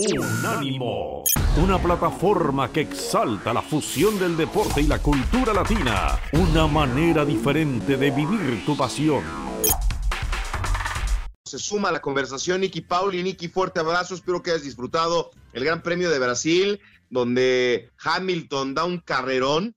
Unánimo, una plataforma que exalta la fusión del deporte y la cultura latina, una manera diferente de vivir tu pasión. Se suma a la conversación Nicky Pauli. Nicky, fuerte abrazo, espero que hayas disfrutado el Gran Premio de Brasil, donde Hamilton da un carrerón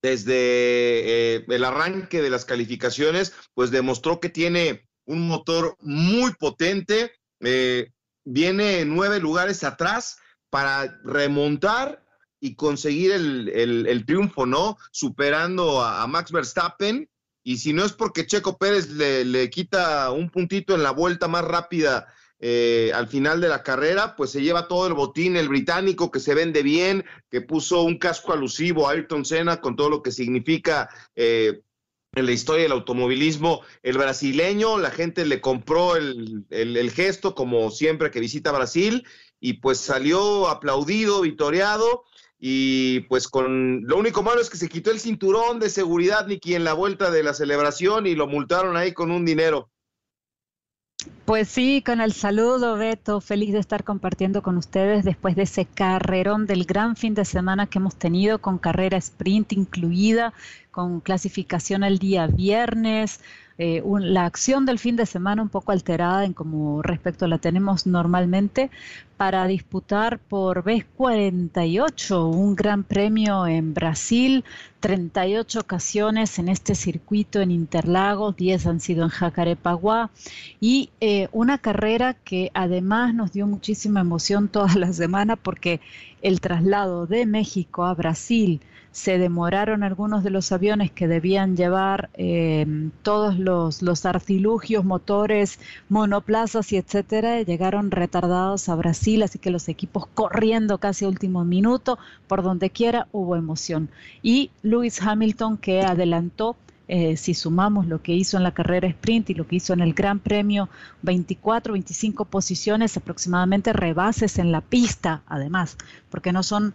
desde eh, el arranque de las calificaciones, pues demostró que tiene un motor muy potente, eh, viene nueve lugares atrás para remontar y conseguir el, triunfo, ¿no? Superando a, Max Verstappen. Y si no es porque Checo Pérez le, quita un puntito en la vuelta más rápida eh, al final de la carrera, pues se lleva todo el botín, el británico que se vende bien, que puso un casco alusivo a Ayrton Senna con todo lo que significa eh, en la historia del automovilismo, el brasileño, la gente le compró el, gesto como siempre que visita Brasil y pues salió aplaudido, vitoreado y pues con lo único malo es que se quitó el cinturón de seguridad Niki en la vuelta de la celebración y lo multaron ahí con un dinero. Pues sí, con el saludo, Beto. Feliz de estar compartiendo con ustedes después de ese carrerón del gran fin de semana que hemos tenido con carrera sprint incluida, con clasificación el día viernes, eh, la acción del fin de semana un poco alterada en como respecto la tenemos normalmente para disputar por vez 48 un gran premio en Brasil, 38 ocasiones en este circuito en Interlagos, 10 han sido en Jacarepaguá y eh, una carrera que además nos dio muchísima emoción toda la semana porque el traslado de México a Brasil, se demoraron algunos de los aviones que debían llevar eh, todos los, los, artilugios, motores, monoplazas y etcétera, llegaron retardados a Brasil, así que los equipos corriendo casi a último minuto, por donde quiera hubo emoción. Y Lewis Hamilton que adelantó eh, si sumamos lo que hizo en la carrera sprint y lo que hizo en el Gran Premio, 24, 25 posiciones aproximadamente, rebases en la pista, además, porque no son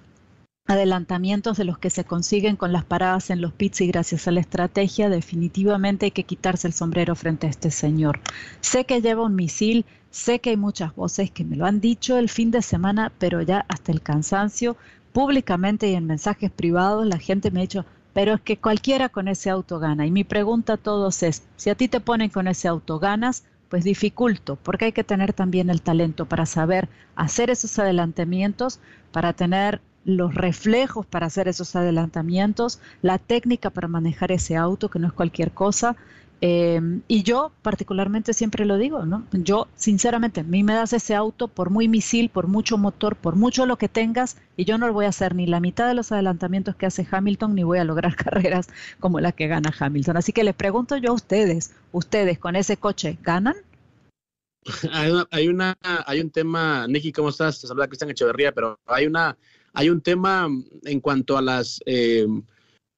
adelantamientos de los que se consiguen con las paradas en los pits y gracias a la estrategia, definitivamente hay que quitarse el sombrero frente a este señor. Sé que lleva un misil, sé que hay muchas voces que me lo han dicho el fin de semana, pero ya hasta el cansancio, públicamente y en mensajes privados, la gente me ha dicho, pero es que cualquiera con ese auto gana. Y mi pregunta a todos es, si a ti te ponen con ese auto ganas, pues dificulto, porque hay que tener también el talento para saber hacer esos adelantamientos, para tener los reflejos para hacer esos adelantamientos, la técnica para manejar ese auto, que no es cualquier cosa. Em, y yo particularmente siempre lo digo, ¿no? Yo sinceramente, a mí me das ese auto por muy misil, por mucho motor, por mucho lo que tengas, y yo no voy a hacer ni la mitad de los adelantamientos que hace Hamilton, ni voy a lograr carreras como la que gana Hamilton. Así que les pregunto yo a ustedes, ¿ustedes con ese coche ganan? Hay, una, hay, un tema, Nicky, ¿cómo estás? Te saluda Cristian Echeverría, pero hay una hay un tema en cuanto a las eh,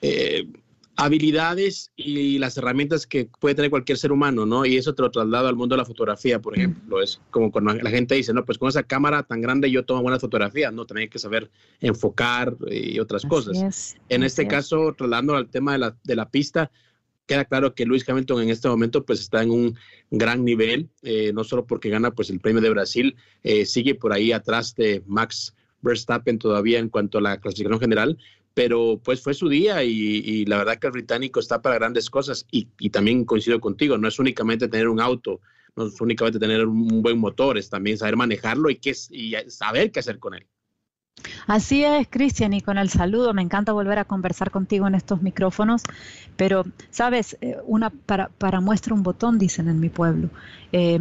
eh, habilidades y las herramientas que puede tener cualquier ser humano, ¿no? Y eso te lo traslado al mundo de la fotografía, por ejemplo. Es como cuando la gente dice, no, pues con esa cámara tan grande yo tomo buenas fotografías, ¿no? Tenía que saber enfocar y otras cosas. en este caso, trasladando al tema de la, de la pista, queda claro que Luis Hamilton en este momento pues está en un gran nivel, eh, no solo porque gana pues el premio de Brasil, sigue por ahí atrás de Max Verstappen todavía en cuanto a la clasificación general, pero pues fue su día y, la verdad que el británico está para grandes cosas y, también coincido contigo, no es únicamente tener un auto, no es únicamente tener un buen motor, es también saber manejarlo y, qué, y saber qué hacer con él. Así es, Cristian, y con el saludo, me encanta volver a conversar contigo en estos micrófonos, pero, sabes, eh, una para, para muestra un botón, dicen en mi pueblo. Eh,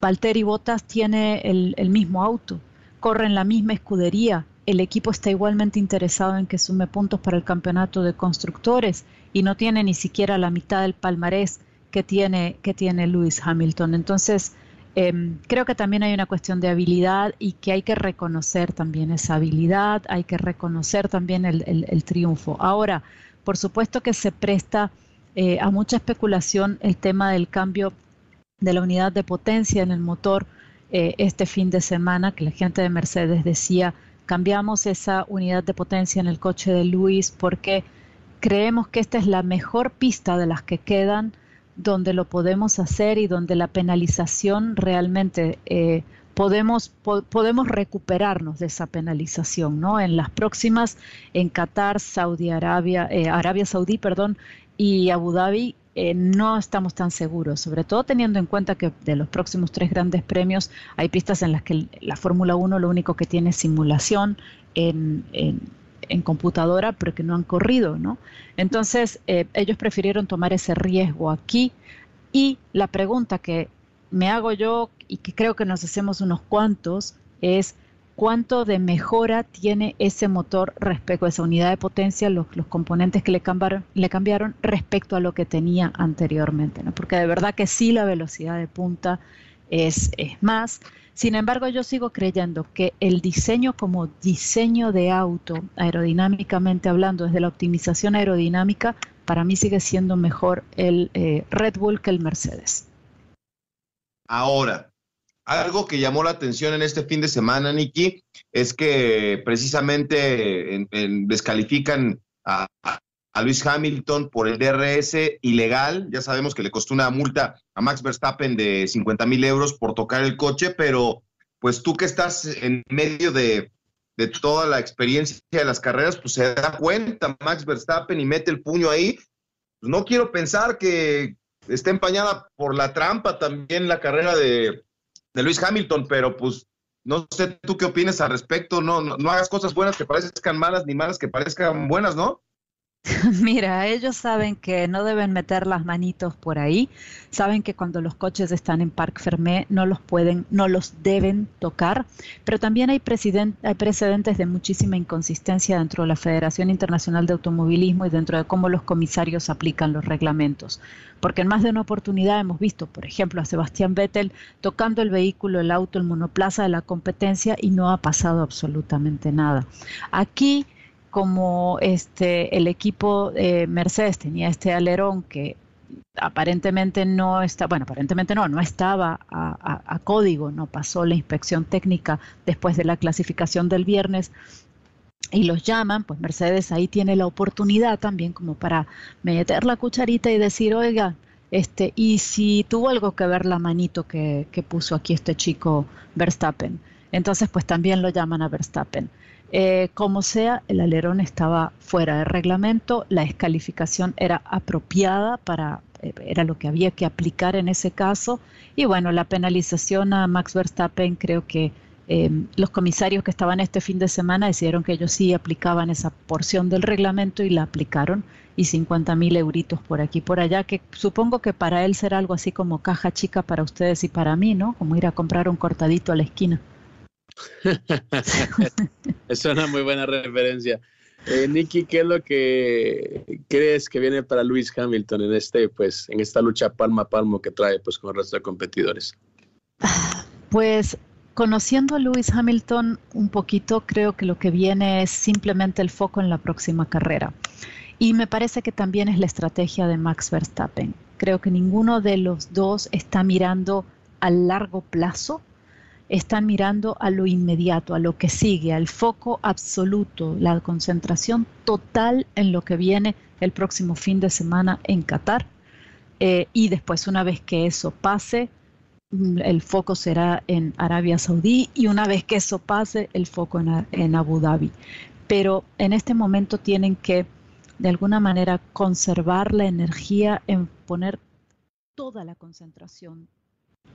Valtteri Bottas tiene el, el mismo auto, corren la misma escudería, el equipo está igualmente interesado en que sume puntos para el campeonato de constructores y no tiene ni siquiera la mitad del palmarés que tiene, que tiene Lewis Hamilton. Entonces, em, creo que también hay una cuestión de habilidad y que hay que reconocer también esa habilidad, hay que reconocer también el, triunfo. Ahora, por supuesto que se presta eh, a mucha especulación el tema del cambio de la unidad de potencia en el motor eh, este fin de semana que la gente de Mercedes decía, cambiamos esa unidad de potencia en el coche de Luis porque creemos que esta es la mejor pista de las que quedan donde lo podemos hacer y donde la penalización realmente eh, podemos, podemos recuperarnos de esa penalización, ¿no? En las próximas, en Qatar, Saudi Arabia, eh, Arabia Saudí, perdón, y Abu Dhabi, eh, no estamos tan seguros, sobre todo teniendo en cuenta que de los próximos tres grandes premios hay pistas en las que la Fórmula 1 lo único que tiene es simulación en, en, computadora, pero que no han corrido, ¿no? Entonces, eh, ellos prefirieron tomar ese riesgo aquí y la pregunta que me hago yo y que creo que nos hacemos unos cuantos es cuánto de mejora tiene ese motor respecto a esa unidad de potencia, los, componentes que le cambiaron, le cambiaron respecto a lo que tenía anteriormente, ¿no? porque de verdad que sí la velocidad de punta es, más. Sin embargo, yo sigo creyendo que el diseño como diseño de auto, aerodinámicamente hablando, desde la optimización aerodinámica, para mí sigue siendo mejor el eh, Red Bull que el Mercedes. Ahora, algo que llamó la atención en este fin de semana, Nicky, es que precisamente descalifican a, Luis Hamilton por el DRS ilegal. Ya sabemos que le costó una multa a Max Verstappen de 50 mil euros por tocar el coche, pero pues tú que estás en medio de, toda la experiencia de las carreras, pues se da cuenta Max Verstappen y mete el puño ahí. Pues no quiero pensar que esté empañada por la trampa también la carrera de, de Luis Hamilton, pero pues no sé tú qué opinas al respecto, no, no, hagas cosas buenas que parezcan malas ni malas que parezcan buenas, ¿no? Mira, ellos saben que no deben meter las manitos por ahí, saben que cuando los coches están en Parc Fermé no los pueden, no los deben tocar, pero también hay, hay precedentes de muchísima inconsistencia dentro de la Federación Internacional de Automovilismo y dentro de cómo los comisarios aplican los reglamentos. Porque en más de una oportunidad hemos visto, por ejemplo, a Sebastián Vettel tocando el vehículo, el auto, el monoplaza de la competencia y no ha pasado absolutamente nada. Aquí como este, el equipo de Mercedes tenía este alerón que aparentemente no está, bueno, aparentemente no, no estaba a, código, no pasó la inspección técnica después de la clasificación del viernes y los llaman, pues Mercedes ahí tiene la oportunidad también como para meter la cucharita y decir, oiga, este, y si tuvo algo que ver la manito que, que puso aquí este chico Verstappen, entonces pues también lo llaman a Verstappen. Eh, como sea, el alerón estaba fuera de reglamento, la descalificación era apropiada para, eh, era lo que había que aplicar en ese caso. Y bueno, la penalización a Max Verstappen, creo que em, los comisarios que estaban este fin de semana decidieron que ellos sí aplicaban esa porción del reglamento y la aplicaron. Y 50 mil euritos por aquí por allá, que supongo que para él será algo así como caja chica para ustedes y para mí, ¿no? Como ir a comprar un cortadito a la esquina. es una muy buena referencia. Eh, Nicky, ¿qué es lo que crees que viene para Luis Hamilton en este, pues, en esta lucha palma a palmo que trae, pues, con el resto de competidores? Pues, conociendo a Luis Hamilton un poquito, creo que lo que viene es simplemente el foco en la próxima carrera. Y me parece que también es la estrategia de Max Verstappen. Creo que ninguno de los dos está mirando a largo plazo están mirando a lo inmediato, a lo que sigue, al foco absoluto, la concentración total en lo que viene el próximo fin de semana en Qatar. Eh, y después, una vez que eso pase, mm, el foco será en Arabia Saudí y una vez que eso pase, el foco en, en Abu Dhabi. Pero en este momento tienen que, de alguna manera, conservar la energía en poner toda la concentración,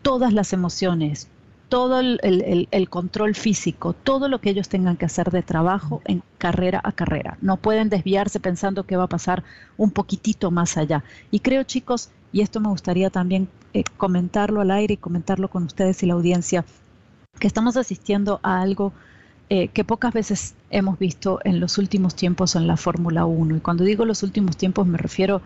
todas las emociones, todo el, control físico, todo lo que ellos tengan que hacer de trabajo en carrera a carrera. No pueden desviarse pensando que va a pasar un poquitito más allá. Y creo, chicos, y esto me gustaría también eh, comentarlo al aire y comentarlo con ustedes y la audiencia, que estamos asistiendo a algo eh, que pocas veces hemos visto en los últimos tiempos en la Fórmula 1. Y cuando digo los últimos tiempos me refiero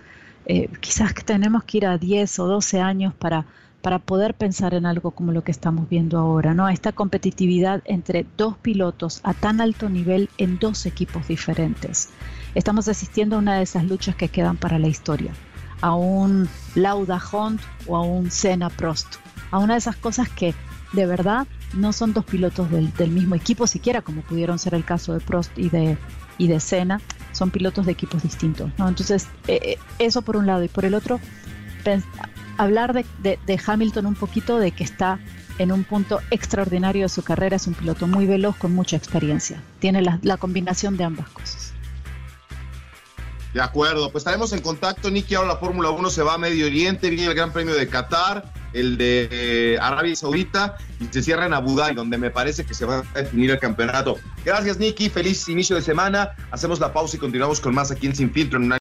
eh, quizás que tenemos que ir a 10 o 12 años para para poder pensar en algo como lo que estamos viendo ahora, ¿no? Esta competitividad entre dos pilotos a tan alto nivel en dos equipos diferentes. Estamos asistiendo a una de esas luchas que quedan para la historia, a un Lauda Hunt o a un Senna Prost, a una de esas cosas que de verdad no son dos pilotos del, mismo equipo siquiera, como pudieron ser el caso de Prost y de, y de Senna, son pilotos de equipos distintos, ¿no? Entonces, eh, eh, eso por un lado, y por el otro, hablar de, Hamilton un poquito, de que está en un punto extraordinario de su carrera. Es un piloto muy veloz con mucha experiencia. Tiene la, combinación de ambas cosas. De acuerdo, pues estaremos en contacto, Nicky. Ahora la Fórmula 1 se va a Medio Oriente, viene el Gran Premio de Qatar, el de eh, Arabia Saudita y se cierra en Abu Dhabi, donde me parece que se va a definir el campeonato. Gracias, Nicky. Feliz inicio de semana. Hacemos la pausa y continuamos con más aquí en Sin Filtro en una